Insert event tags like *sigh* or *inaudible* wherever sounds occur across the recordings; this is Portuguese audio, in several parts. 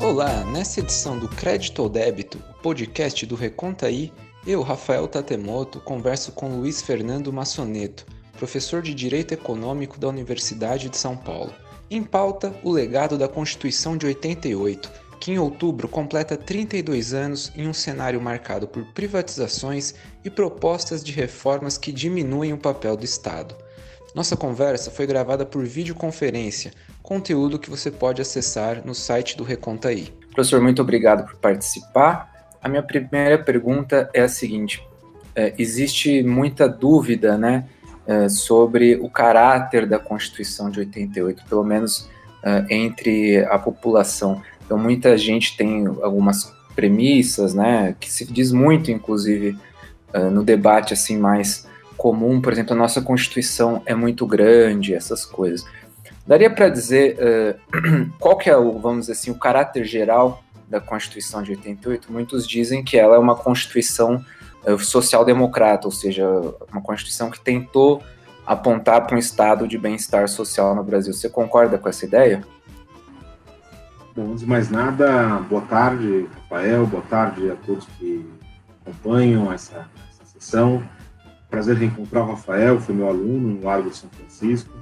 Olá, nessa edição do Crédito ou Débito, o podcast do Reconta eu, Rafael Tatemoto, converso com Luiz Fernando Massoneto, professor de Direito Econômico da Universidade de São Paulo. Em pauta, o legado da Constituição de 88, que em outubro completa 32 anos em um cenário marcado por privatizações e propostas de reformas que diminuem o papel do Estado. Nossa conversa foi gravada por videoconferência, conteúdo que você pode acessar no site do Recontaí. Professor, muito obrigado por participar. A minha primeira pergunta é a seguinte: é, existe muita dúvida, né, é, sobre o caráter da Constituição de 88, pelo menos é, entre a população. Então, muita gente tem algumas premissas, né, que se diz muito, inclusive, é, no debate assim mais comum, por exemplo, a nossa Constituição é muito grande, essas coisas. Daria para dizer uh, *clears throat* qual que é o, vamos dizer assim, o caráter geral da Constituição de 88? Muitos dizem que ela é uma Constituição uh, social-democrata, ou seja, uma Constituição que tentou apontar para um estado de bem-estar social no Brasil. Você concorda com essa ideia? Bom, antes de mais nada, boa tarde, Rafael, boa tarde a todos que acompanham essa, essa sessão. Prazer reencontrar o Rafael, foi meu aluno no Largo de São Francisco.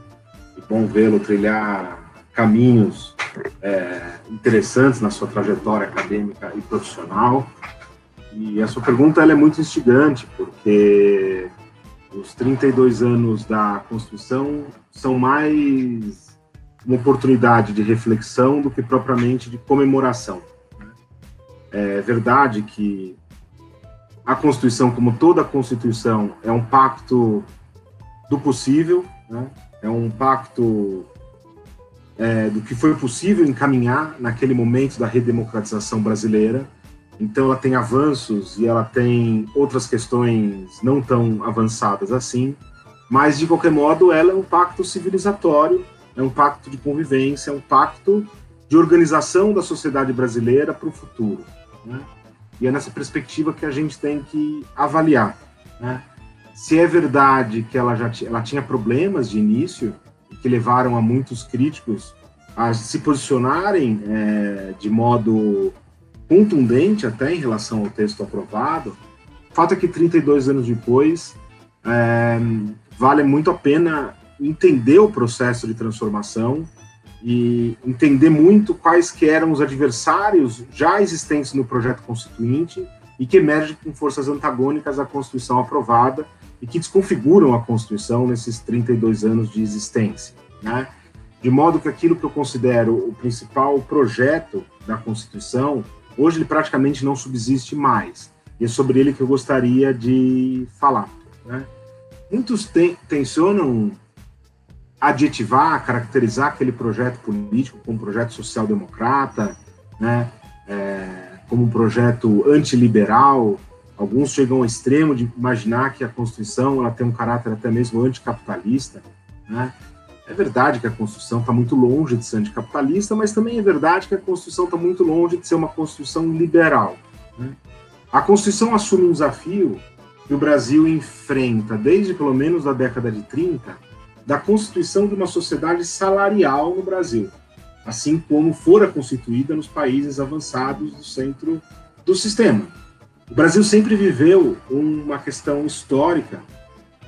E bom vê-lo trilhar caminhos é, interessantes na sua trajetória acadêmica e profissional. E a sua pergunta ela é muito instigante, porque os 32 anos da Constituição são mais uma oportunidade de reflexão do que propriamente de comemoração. Né? É verdade que a Constituição, como toda Constituição, é um pacto do possível, né? é um pacto é, do que foi possível encaminhar naquele momento da redemocratização brasileira. Então, ela tem avanços e ela tem outras questões não tão avançadas assim, mas de qualquer modo, ela é um pacto civilizatório, é um pacto de convivência, é um pacto de organização da sociedade brasileira para o futuro. Né? E é nessa perspectiva que a gente tem que avaliar. Né? Se é verdade que ela já ela tinha problemas de início, que levaram a muitos críticos a se posicionarem é, de modo contundente até em relação ao texto aprovado, o fato é que 32 anos depois é, vale muito a pena entender o processo de transformação e entender muito quais que eram os adversários já existentes no projeto constituinte e que emergem com forças antagônicas à Constituição aprovada e que desconfiguram a Constituição nesses 32 anos de existência, né? De modo que aquilo que eu considero o principal projeto da Constituição, hoje ele praticamente não subsiste mais. E é sobre ele que eu gostaria de falar, né? Muitos ten tensionam adjetivar, caracterizar aquele projeto político como projeto social-democrata, né, é, como um projeto antiliberal. Alguns chegam ao extremo de imaginar que a Constituição ela tem um caráter até mesmo anticapitalista. Né? É verdade que a Constituição está muito longe de ser anticapitalista, mas também é verdade que a Constituição está muito longe de ser uma Constituição liberal. Né? A Constituição assume um desafio que o Brasil enfrenta desde pelo menos a década de 30, da constituição de uma sociedade salarial no Brasil, assim como fora constituída nos países avançados do centro do sistema. O Brasil sempre viveu uma questão histórica,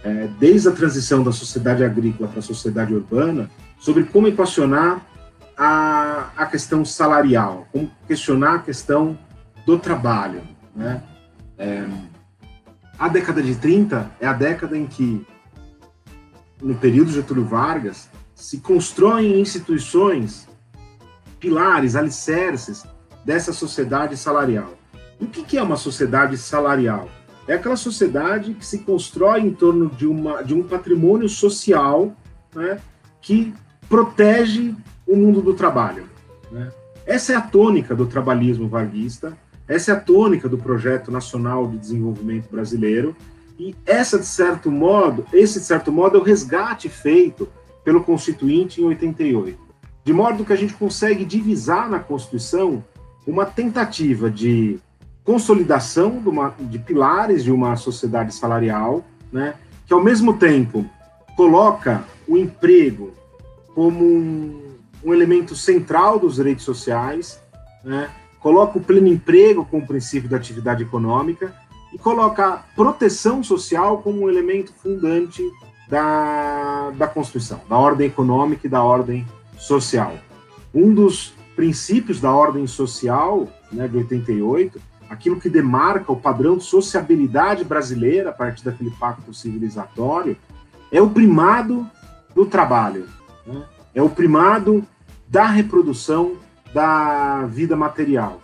é, desde a transição da sociedade agrícola para a sociedade urbana, sobre como equacionar a, a questão salarial, como questionar a questão do trabalho. Né? É, a década de 30 é a década em que no período Getúlio Vargas, se constroem instituições, pilares, alicerces dessa sociedade salarial. o que é uma sociedade salarial? É aquela sociedade que se constrói em torno de, uma, de um patrimônio social né, que protege o mundo do trabalho. Né? Essa é a tônica do trabalhismo varguista, essa é a tônica do Projeto Nacional de Desenvolvimento Brasileiro, e essa, de certo modo, esse, de certo modo, é o resgate feito pelo Constituinte em 88. De modo que a gente consegue divisar na Constituição uma tentativa de consolidação de, uma, de pilares de uma sociedade salarial, né, que, ao mesmo tempo, coloca o emprego como um, um elemento central dos direitos sociais, né? coloca o pleno emprego como princípio da atividade econômica e coloca proteção social como um elemento fundante da, da Constituição, da ordem econômica e da ordem social. Um dos princípios da ordem social né, de 88, aquilo que demarca o padrão de sociabilidade brasileira a partir daquele pacto civilizatório, é o primado do trabalho, né? é o primado da reprodução da vida material.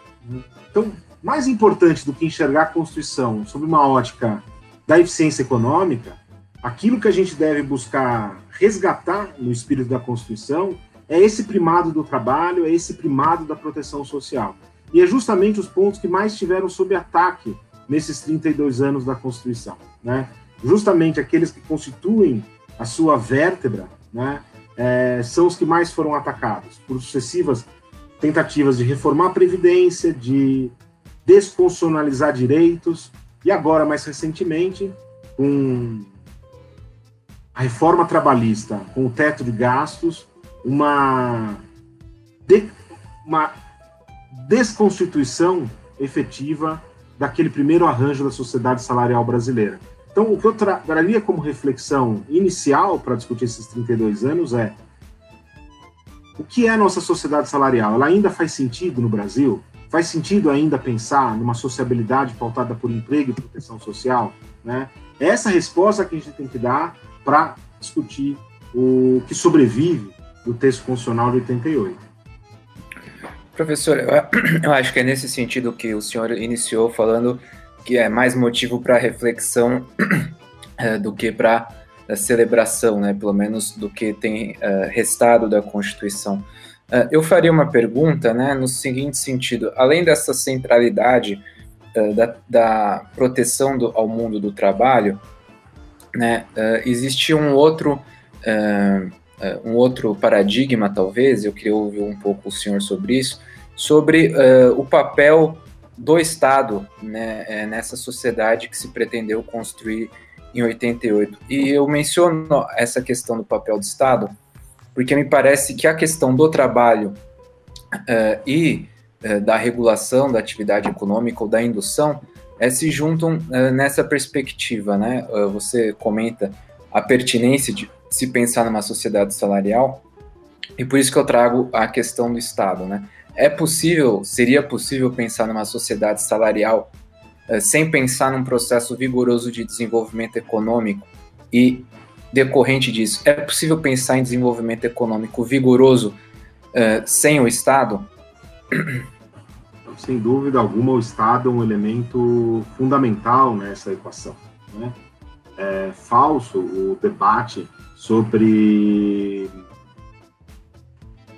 Então, mais importante do que enxergar a Constituição sob uma ótica da eficiência econômica, aquilo que a gente deve buscar resgatar no espírito da Constituição é esse primado do trabalho, é esse primado da proteção social. E é justamente os pontos que mais tiveram sob ataque nesses 32 anos da Constituição. Né? Justamente aqueles que constituem a sua vértebra né, é, são os que mais foram atacados por sucessivas tentativas de reformar a Previdência, de desconstitucionalizar direitos, e agora, mais recentemente, com a reforma trabalhista, com o teto de gastos, uma, de, uma desconstituição efetiva daquele primeiro arranjo da sociedade salarial brasileira. Então, o que eu traria como reflexão inicial para discutir esses 32 anos é o que é a nossa sociedade salarial? Ela ainda faz sentido no Brasil? Faz sentido ainda pensar numa sociabilidade pautada por emprego e proteção social? Né? É essa resposta que a gente tem que dar para discutir o que sobrevive do texto constitucional de 88. Professor, *clears throat* eu acho que é nesse sentido que o senhor iniciou falando que é mais motivo para reflexão *clears throat* é, do que para é, celebração, né? Pelo menos do que tem é, restado da Constituição. É, eu faria uma pergunta, né? No seguinte sentido: além dessa centralidade é, da, da, proteção do, ao mundo do trabalho, né? existia um outro um outro paradigma, talvez. Eu queria ouvir um pouco o senhor sobre isso, sobre o papel do Estado né, nessa sociedade que se pretendeu construir em 88. E eu menciono essa questão do papel do Estado porque me parece que a questão do trabalho uh, e uh, da regulação da atividade econômica ou da indução uh, se juntam nessa perspectiva. Né? você comenta a pertinência de se pensar numa sociedade salarial, e por isso que eu trago a questão do Estado. Né? É possível, seria possível pensar numa sociedade salarial sem pensar num processo vigoroso de desenvolvimento econômico e decorrente disso, é possível pensar em desenvolvimento econômico vigoroso uh, sem o Estado? Sem dúvida alguma, o Estado é um elemento fundamental nessa equação. Né? É falso o debate sobre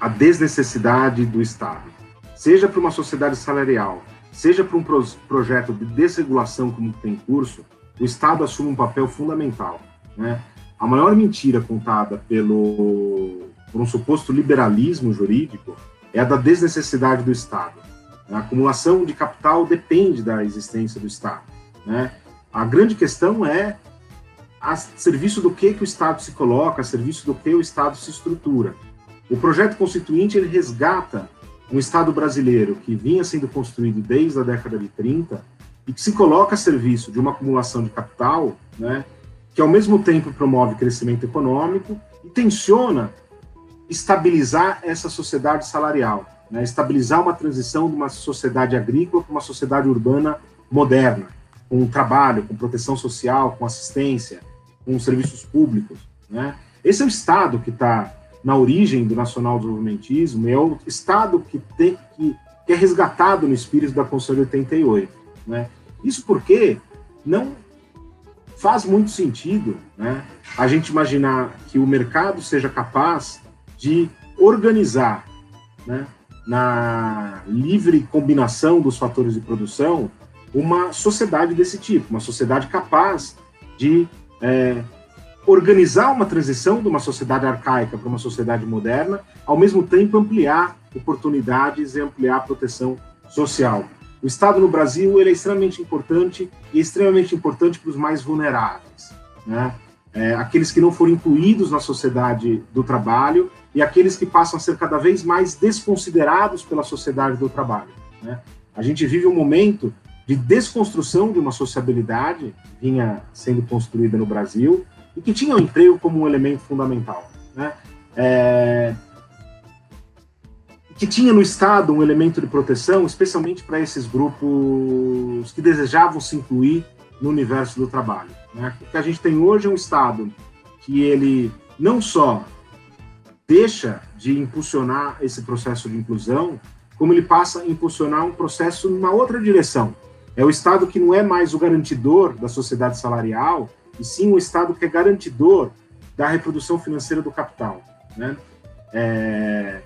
a desnecessidade do Estado, seja para uma sociedade salarial, seja para um pro projeto de desregulação como tem curso, o Estado assume um papel fundamental. Né? A maior mentira contada pelo, por um suposto liberalismo jurídico é a da desnecessidade do Estado. A acumulação de capital depende da existência do Estado. Né? A grande questão é a serviço do que, que o Estado se coloca, a serviço do que o Estado se estrutura. O projeto constituinte ele resgata um Estado brasileiro que vinha sendo construído desde a década de 30 e que se coloca a serviço de uma acumulação de capital, né, que ao mesmo tempo promove crescimento econômico e tensiona estabilizar essa sociedade salarial, né, estabilizar uma transição de uma sociedade agrícola para uma sociedade urbana moderna, com trabalho, com proteção social, com assistência, com serviços públicos. Né. Esse é o Estado que está na origem do nacional desenvolvimentismo, é o Estado que, tem, que, que é resgatado no espírito da Constituição de 88. Né? Isso porque não faz muito sentido né, a gente imaginar que o mercado seja capaz de organizar né, na livre combinação dos fatores de produção uma sociedade desse tipo, uma sociedade capaz de é, organizar uma transição de uma sociedade arcaica para uma sociedade moderna, ao mesmo tempo ampliar oportunidades e ampliar a proteção social. O Estado no Brasil ele é extremamente importante e é extremamente importante para os mais vulneráveis, né? É, aqueles que não foram incluídos na sociedade do trabalho e aqueles que passam a ser cada vez mais desconsiderados pela sociedade do trabalho. Né? A gente vive um momento de desconstrução de uma sociabilidade que vinha sendo construída no Brasil e que tinha o emprego como um elemento fundamental. Né? É... Que tinha no Estado um elemento de proteção, especialmente para esses grupos que desejavam se incluir no universo do trabalho. Né? O que a gente tem hoje é um Estado que ele não só deixa de impulsionar esse processo de inclusão, como ele passa a impulsionar um processo numa outra direção. É o Estado que não é mais o garantidor da sociedade salarial, e sim o Estado que é garantidor da reprodução financeira do capital. Né? É...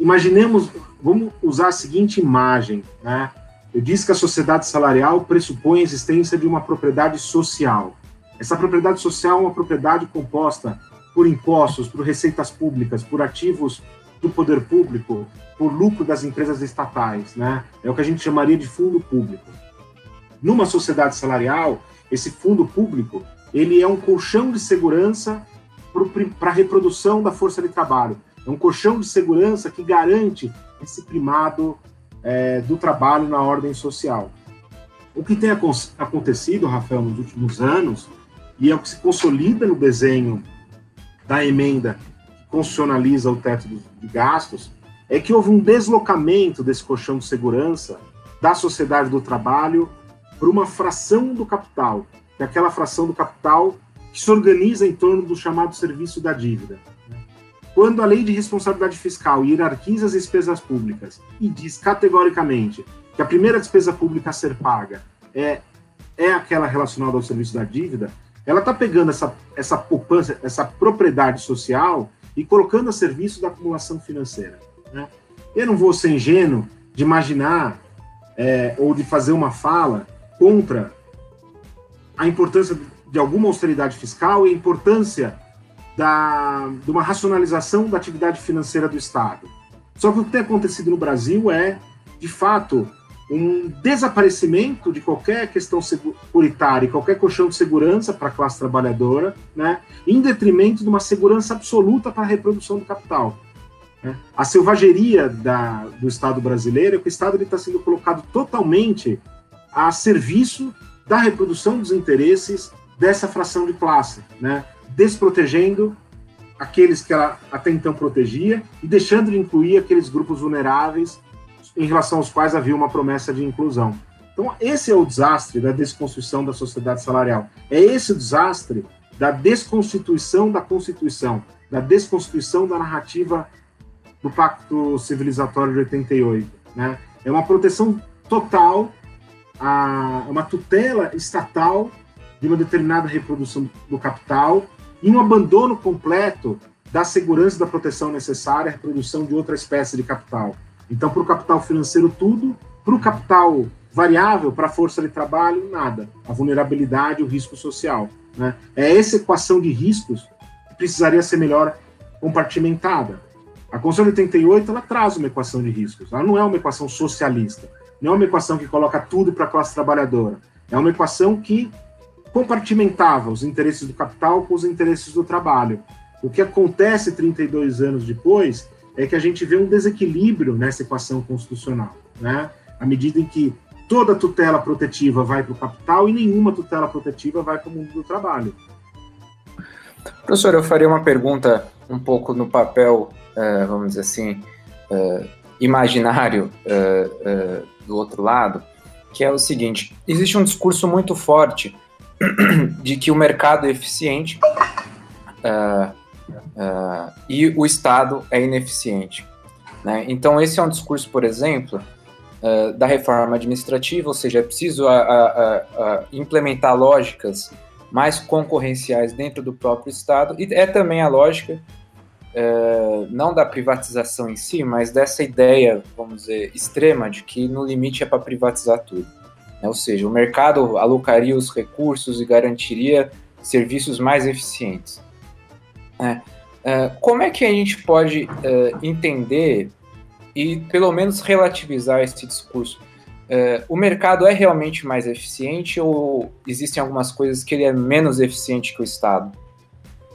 Imaginemos, vamos usar a seguinte imagem. Né? Eu disse que a sociedade salarial pressupõe a existência de uma propriedade social. Essa propriedade social é uma propriedade composta por impostos, por receitas públicas, por ativos do poder público, por lucro das empresas estatais, né? É o que a gente chamaria de fundo público. Numa sociedade salarial, esse fundo público ele é um colchão de segurança para a reprodução da força de trabalho. Um colchão de segurança que garante esse primado é, do trabalho na ordem social. O que tem acontecido, Rafael, nos últimos anos, e é o que se consolida no desenho da emenda que constitucionaliza o teto de gastos, é que houve um deslocamento desse colchão de segurança da sociedade do trabalho para uma fração do capital, que é aquela fração do capital que se organiza em torno do chamado serviço da dívida. Quando a lei de responsabilidade fiscal hierarquiza as despesas públicas e diz categoricamente que a primeira despesa pública a ser paga é, é aquela relacionada ao serviço da dívida, ela está pegando essa, essa poupança, essa propriedade social e colocando a serviço da acumulação financeira. Né? Eu não vou ser ingênuo de imaginar é, ou de fazer uma fala contra a importância de alguma austeridade fiscal e a importância da, de uma racionalização da atividade financeira do Estado. Só que o que tem acontecido no Brasil é, de fato, um desaparecimento de qualquer questão securitária qualquer colchão de segurança para a classe trabalhadora, né, em detrimento de uma segurança absoluta para a reprodução do capital. Né. A selvageria da, do Estado brasileiro é que o Estado está sendo colocado totalmente a serviço da reprodução dos interesses dessa fração de classe, né, desprotegendo aqueles que ela até então protegia e deixando de incluir aqueles grupos vulneráveis em relação aos quais havia uma promessa de inclusão. Então, esse é o desastre da desconstrução da sociedade salarial. É esse o desastre da desconstituição da Constituição, da desconstituição da narrativa do Pacto Civilizatório de 88. Né? É uma proteção total, a, uma tutela estatal de uma determinada reprodução do capital e um abandono completo da segurança e da proteção necessária à reprodução de outra espécie de capital. Então, para o capital financeiro, tudo. Para o capital variável, para a força de trabalho, nada. A vulnerabilidade, o risco social. Né? É essa equação de riscos que precisaria ser melhor compartimentada. A Constituição de 88 ela traz uma equação de riscos. Ela não é uma equação socialista. Não é uma equação que coloca tudo para a classe trabalhadora. É uma equação que compartimentava os interesses do capital com os interesses do trabalho. O que acontece 32 anos depois é que a gente vê um desequilíbrio nessa equação constitucional, né? À medida em que toda tutela protetiva vai para o capital e nenhuma tutela protetiva vai para o mundo do trabalho. Professor, eu faria uma pergunta um pouco no papel, uh, vamos dizer assim, uh, imaginário uh, do outro lado, que é o seguinte: existe um discurso muito forte *clears throat* de que o mercado é eficiente uh, uh, e o Estado é ineficiente. Né? Então, esse é um discurso, por exemplo, uh, da reforma administrativa, ou seja, é preciso a, a, a implementar lógicas mais concorrenciais dentro do próprio Estado, e é também a lógica não da privatização em si, mas dessa ideia, vamos dizer, extrema de que no limite é para privatizar tudo. Né? Ou seja, o mercado alocaria os recursos e garantiria serviços mais eficientes. É, é, como é que a gente pode é, entender e pelo menos relativizar esse discurso? O mercado é realmente mais eficiente ou existem algumas coisas que ele é menos eficiente que o Estado?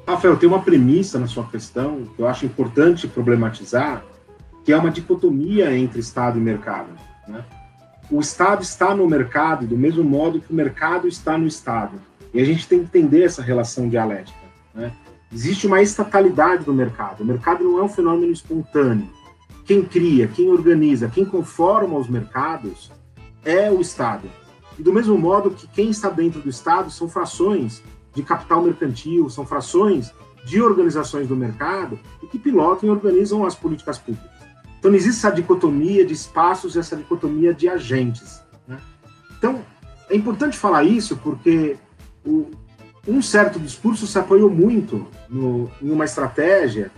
Rafael, tem uma premissa na sua questão que eu acho importante problematizar, que é uma dicotomia entre Estado e mercado. Né? O Estado está no mercado do mesmo modo que o mercado está no Estado. E a gente tem que entender essa relação dialética. Né? Existe uma estatalidade do mercado. O mercado não é um fenômeno espontâneo. Quem cria, quem organiza, quem conforma os mercados é o Estado. E do mesmo modo que quem está dentro do Estado são frações de capital mercantil, são frações de organizações do mercado e que pilotam e organizam as políticas públicas. Então não existe essa dicotomia de espaços e essa dicotomia de agentes. Né? Então é importante falar isso porque o, um certo discurso se apoiou muito no, em uma estratégia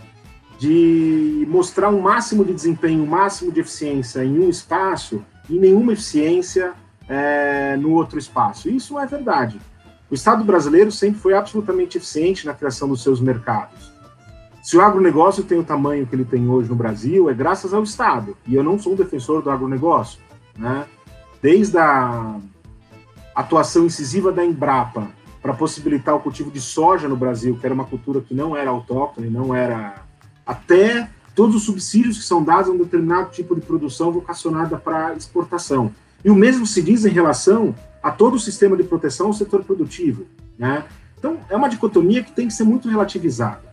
de mostrar um máximo de desempenho, um máximo de eficiência em um espaço e nenhuma eficiência é, no outro espaço. Isso não é verdade. O Estado brasileiro sempre foi absolutamente eficiente na criação dos seus mercados. Se o agronegócio tem o tamanho que ele tem hoje no Brasil, é graças ao Estado. E eu não sou um defensor do agronegócio. Né? Desde a atuação incisiva da Embrapa para possibilitar o cultivo de soja no Brasil, que era uma cultura que não era autóctone, não era. até todos os subsídios que são dados a um determinado tipo de produção vocacionada para exportação. E o mesmo se diz em relação a todo o sistema de proteção ao setor produtivo. Né? Então, é uma dicotomia que tem que ser muito relativizada.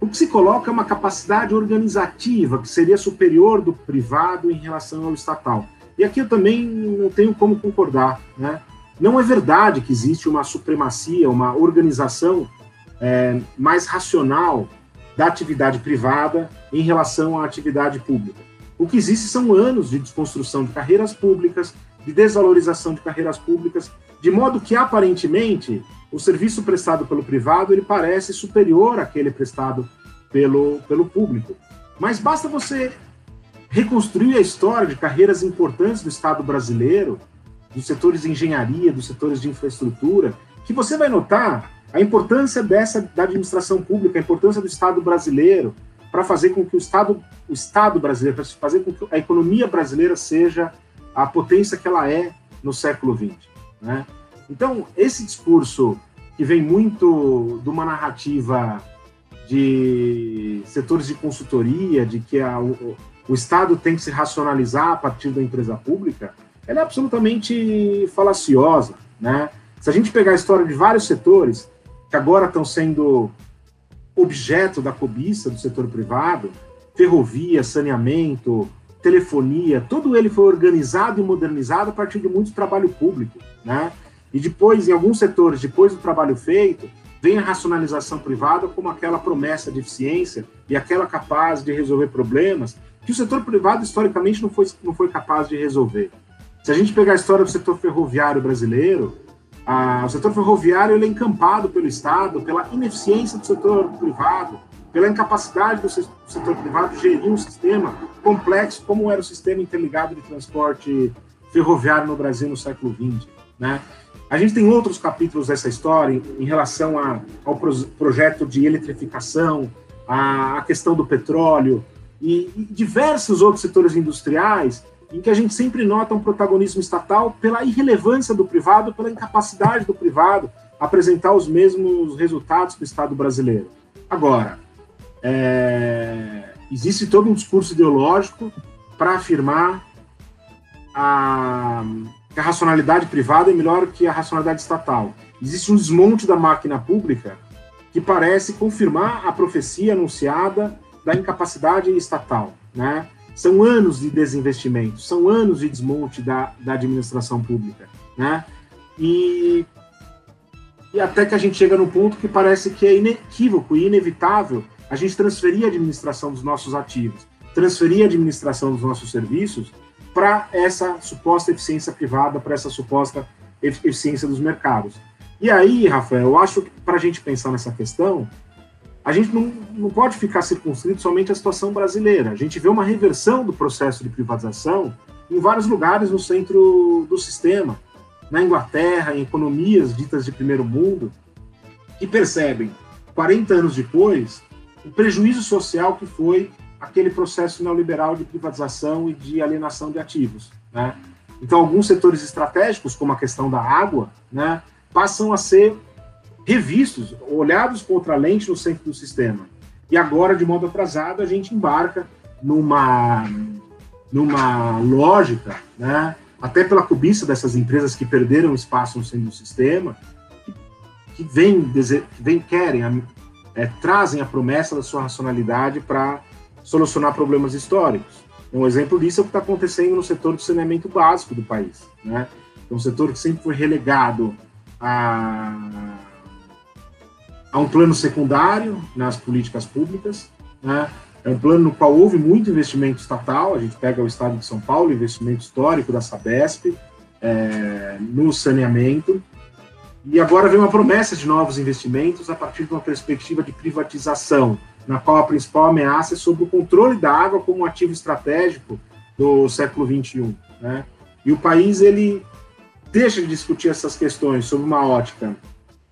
O que se coloca é uma capacidade organizativa que seria superior do privado em relação ao estatal. E aqui eu também não tenho como concordar. Né? Não é verdade que existe uma supremacia, uma organização é, mais racional da atividade privada em relação à atividade pública. O que existe são anos de desconstrução de carreiras públicas, de desvalorização de carreiras públicas, de modo que aparentemente o serviço prestado pelo privado ele parece superior àquele prestado pelo, pelo público. Mas basta você reconstruir a história de carreiras importantes do Estado brasileiro, dos setores de engenharia, dos setores de infraestrutura, que você vai notar a importância dessa da administração pública, a importância do Estado brasileiro para fazer com que o Estado, o Estado brasileiro, para fazer com que a economia brasileira seja a potência que ela é no século XX. Né? Então, esse discurso que vem muito de uma narrativa de setores de consultoria, de que a, o, o Estado tem que se racionalizar a partir da empresa pública, ela é absolutamente falaciosa. Né? Se a gente pegar a história de vários setores que agora estão sendo objeto da cobiça do setor privado, ferrovia, saneamento, telefonia, todo ele foi organizado e modernizado a partir de muito trabalho público, né? E depois, em alguns setores, depois do trabalho feito, vem a racionalização privada como aquela promessa de eficiência e aquela capaz de resolver problemas que o setor privado historicamente não foi, não foi capaz de resolver. Se a gente pegar a história do setor ferroviário brasileiro, a, o setor ferroviário ele é encampado pelo Estado pela ineficiência do setor privado, pela incapacidade do setor privado de gerir um sistema complexo como era o sistema interligado de transporte ferroviário no Brasil no século XX. Né? A gente tem outros capítulos dessa história em, relação a, ao projeto de eletrificação, a, questão do petróleo e, e diversos outros setores industriais em que a gente sempre nota um protagonismo estatal pela irrelevância do privado, pela incapacidade do privado apresentar os mesmos resultados que o Estado brasileiro. Agora, é, existe todo um discurso ideológico para afirmar a, que a racionalidade privada é melhor que a racionalidade estatal. Existe um desmonte da máquina pública que parece confirmar a profecia anunciada da incapacidade estatal, né? São anos de desinvestimento, são anos de desmonte da, da administração pública, né? E, e até que a gente chega no ponto que parece que é inequívoco e inevitável a gente transferir a administração dos nossos ativos, transferir a administração dos nossos serviços para essa suposta eficiência privada, para essa suposta eficiência dos mercados. E aí, Rafael, eu acho que para a gente pensar nessa questão, a gente não, não pode ficar circunscrito somente à situação brasileira. A gente vê uma reversão do processo de privatização em vários lugares no centro do sistema, na Inglaterra, em economias ditas de primeiro mundo, que percebem, 40 anos depois, o prejuízo social que foi aquele processo neoliberal de privatização e de alienação de ativos. Né? Então, alguns setores estratégicos, como a questão da água, né, passam a ser revistos, olhados contra a lente no centro do sistema. E agora, de modo atrasado, a gente embarca numa numa lógica, né, até pela cobiça dessas empresas que perderam espaço no centro do sistema, que vem, que vem querem, é, trazem a promessa da sua racionalidade para solucionar problemas históricos. Um exemplo disso é o que está acontecendo no setor do saneamento básico do país. Né? É um setor que sempre foi relegado a, a um plano secundário nas políticas públicas. Né? É um plano no qual houve muito investimento estatal. A gente pega o estado de São Paulo, investimento histórico da Sabesp é, no saneamento. E agora vem uma promessa de novos investimentos a partir de uma perspectiva de privatização na qual a principal ameaça é sobre o controle da água como ativo estratégico do século XXI. Né? E o país ele deixa de discutir essas questões sob uma ótica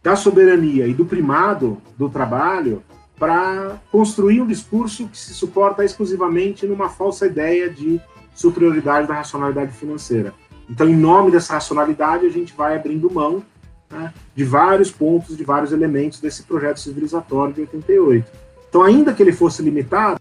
da soberania e do primado do trabalho para construir um discurso que se suporta exclusivamente numa falsa ideia de superioridade da racionalidade financeira. Então, em nome dessa racionalidade, a gente vai abrindo mão né, de vários pontos, de vários elementos desse projeto civilizatório de 88. Então, ainda que ele fosse limitado,